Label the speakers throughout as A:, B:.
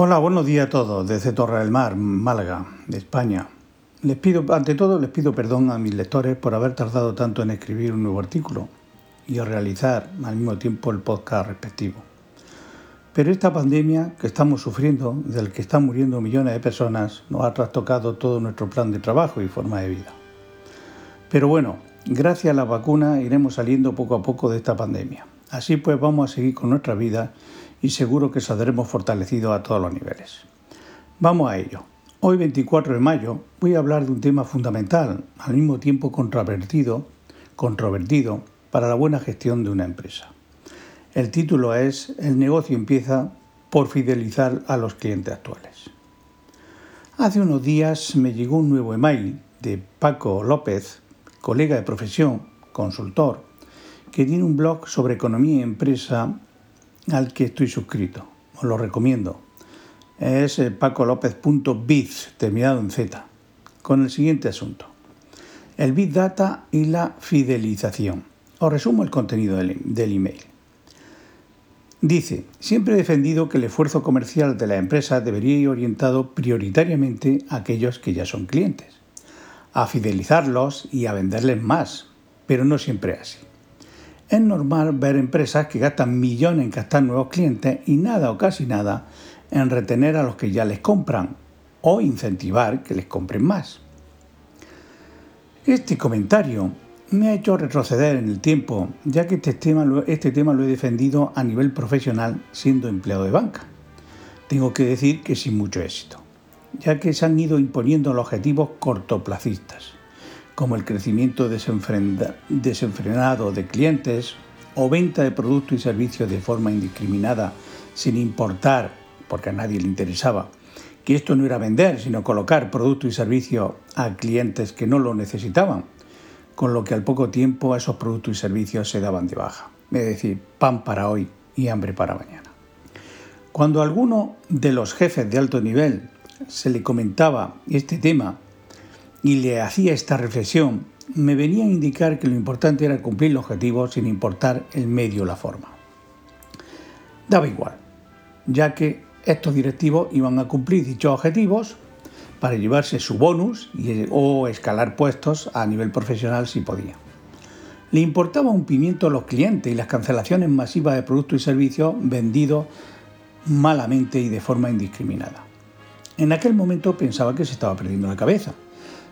A: Hola, buenos días a todos desde Torre del Mar, Málaga, España. Les pido, ante todo, les pido perdón a mis lectores por haber tardado tanto en escribir un nuevo artículo y a realizar al mismo tiempo el podcast respectivo. Pero esta pandemia que estamos sufriendo del que están muriendo millones de personas nos ha trastocado todo nuestro plan de trabajo y forma de vida. Pero bueno, gracias a la vacuna iremos saliendo poco a poco de esta pandemia. Así pues vamos a seguir con nuestra vida y seguro que saldremos fortalecidos a todos los niveles. Vamos a ello. Hoy 24 de mayo voy a hablar de un tema fundamental, al mismo tiempo controvertido, controvertido para la buena gestión de una empresa. El título es El negocio empieza por fidelizar a los clientes actuales. Hace unos días me llegó un nuevo email de Paco López, colega de profesión, consultor, que tiene un blog sobre economía y empresa al que estoy suscrito. Os lo recomiendo. Es eh, pacolopez.biz, terminado en Z, con el siguiente asunto. El Big Data y la fidelización. Os resumo el contenido del, del email. Dice, siempre he defendido que el esfuerzo comercial de la empresa debería ir orientado prioritariamente a aquellos que ya son clientes, a fidelizarlos y a venderles más, pero no siempre así. Es normal ver empresas que gastan millones en captar nuevos clientes y nada o casi nada en retener a los que ya les compran o incentivar que les compren más. Este comentario me ha hecho retroceder en el tiempo, ya que este tema, este tema lo he defendido a nivel profesional siendo empleado de banca. Tengo que decir que sin mucho éxito, ya que se han ido imponiendo los objetivos cortoplacistas como el crecimiento desenfrenado de clientes o venta de productos y servicios de forma indiscriminada, sin importar, porque a nadie le interesaba, que esto no era vender, sino colocar productos y servicios a clientes que no lo necesitaban, con lo que al poco tiempo esos productos y servicios se daban de baja. Es decir, pan para hoy y hambre para mañana. Cuando alguno de los jefes de alto nivel se le comentaba este tema y le hacía esta reflexión, me venía a indicar que lo importante era cumplir el objetivo sin importar el medio o la forma. Daba igual, ya que estos directivos iban a cumplir dichos objetivos para llevarse su bonus o escalar puestos a nivel profesional si podía. Le importaba un pimiento a los clientes y las cancelaciones masivas de productos y servicios vendidos malamente y de forma indiscriminada. En aquel momento pensaba que se estaba perdiendo la cabeza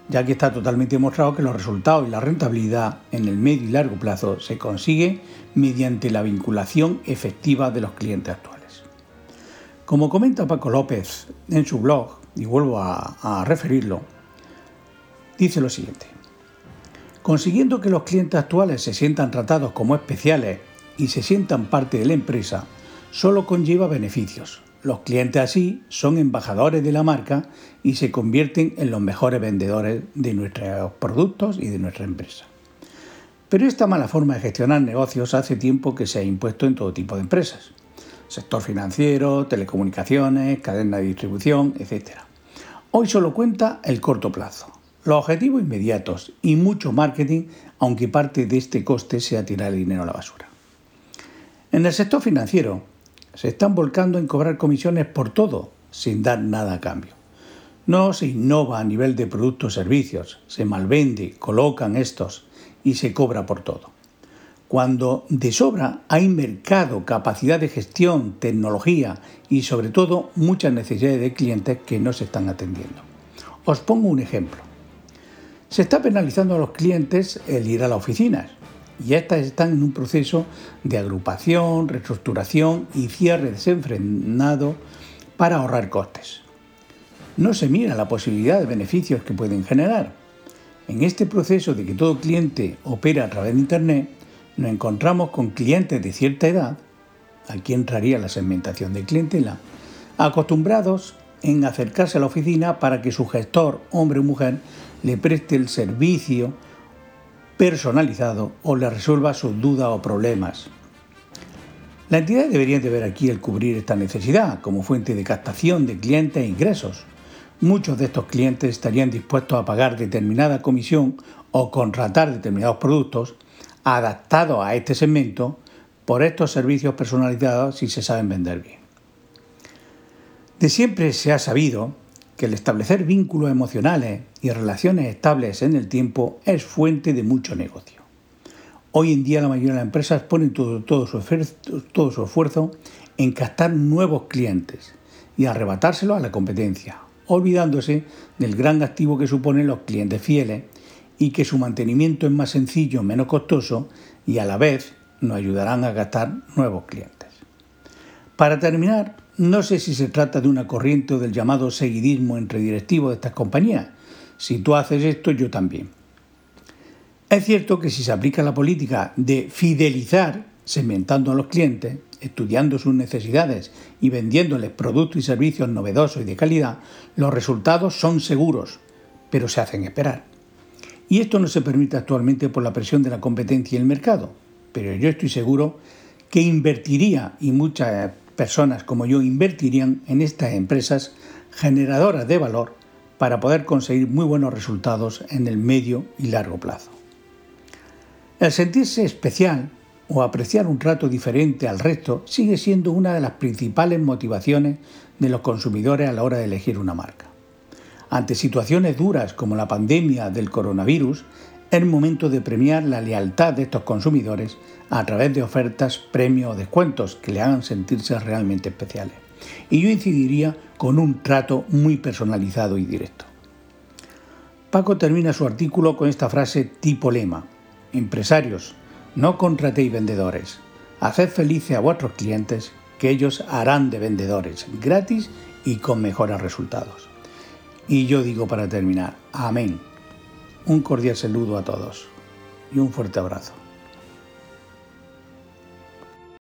A: ya que está totalmente demostrado que los resultados y la rentabilidad en el medio y largo plazo se consigue mediante la vinculación efectiva de los clientes actuales. Como comenta Paco López en su blog, y vuelvo a, a referirlo, dice lo siguiente. Consiguiendo que los clientes actuales se sientan tratados como especiales y se sientan parte de la empresa, solo conlleva beneficios, los clientes así son embajadores de la marca y se convierten en los mejores vendedores de nuestros productos y de nuestra empresa. Pero esta mala forma de gestionar negocios hace tiempo que se ha impuesto en todo tipo de empresas. Sector financiero, telecomunicaciones, cadena de distribución, etc. Hoy solo cuenta el corto plazo, los objetivos inmediatos y mucho marketing, aunque parte de este coste sea tirar el dinero a la basura. En el sector financiero, se están volcando en cobrar comisiones por todo, sin dar nada a cambio. No se innova a nivel de productos servicios, se malvende, colocan estos y se cobra por todo. Cuando de sobra hay mercado, capacidad de gestión, tecnología y sobre todo muchas necesidades de clientes que no se están atendiendo. Os pongo un ejemplo. Se está penalizando a los clientes el ir a las oficinas y estas están en un proceso de agrupación, reestructuración y cierre desenfrenado para ahorrar costes. No se mira la posibilidad de beneficios que pueden generar. En este proceso de que todo cliente opera a través de Internet, nos encontramos con clientes de cierta edad, aquí entraría la segmentación de clientela, acostumbrados en acercarse a la oficina para que su gestor, hombre o mujer, le preste el servicio personalizado o le resuelva sus dudas o problemas. La entidad debería de ver aquí el cubrir esta necesidad como fuente de captación de clientes e ingresos. Muchos de estos clientes estarían dispuestos a pagar determinada comisión o contratar determinados productos adaptados a este segmento por estos servicios personalizados si se saben vender bien. De siempre se ha sabido que el establecer vínculos emocionales y relaciones estables en el tiempo es fuente de mucho negocio. Hoy en día la mayoría de las empresas ponen todo, su, esfuerzo en captar nuevos clientes y arrebatárselo a la competencia, olvidándose del gran activo que suponen los clientes fieles y que su mantenimiento es más sencillo, menos costoso y a la vez nos ayudarán a gastar nuevos clientes. Para terminar, no sé si se trata de una corriente o del llamado seguidismo entre directivos de estas compañías. Si tú haces esto, yo también. Es cierto que si se aplica la política de fidelizar, segmentando a los clientes, estudiando sus necesidades y vendiéndoles productos y servicios novedosos y de calidad, los resultados son seguros, pero se hacen esperar. Y esto no se permite actualmente por la presión de la competencia y el mercado, pero yo estoy seguro que invertiría y muchas personas como yo invertirían en estas empresas generadoras de valor para poder conseguir muy buenos resultados en el medio y largo plazo. El sentirse especial o apreciar un trato diferente al resto sigue siendo una de las principales motivaciones de los consumidores a la hora de elegir una marca. Ante situaciones duras como la pandemia del coronavirus, es momento de premiar la lealtad de estos consumidores a través de ofertas, premios o descuentos que le hagan sentirse realmente especiales. Y yo incidiría con un trato muy personalizado y directo. Paco termina su artículo con esta frase tipo lema. Empresarios, no contratéis vendedores. Haced felices a vuestros clientes, que ellos harán de vendedores, gratis y con mejores resultados. Y yo digo para terminar, amén. Un cordial saludo a todos y un fuerte abrazo.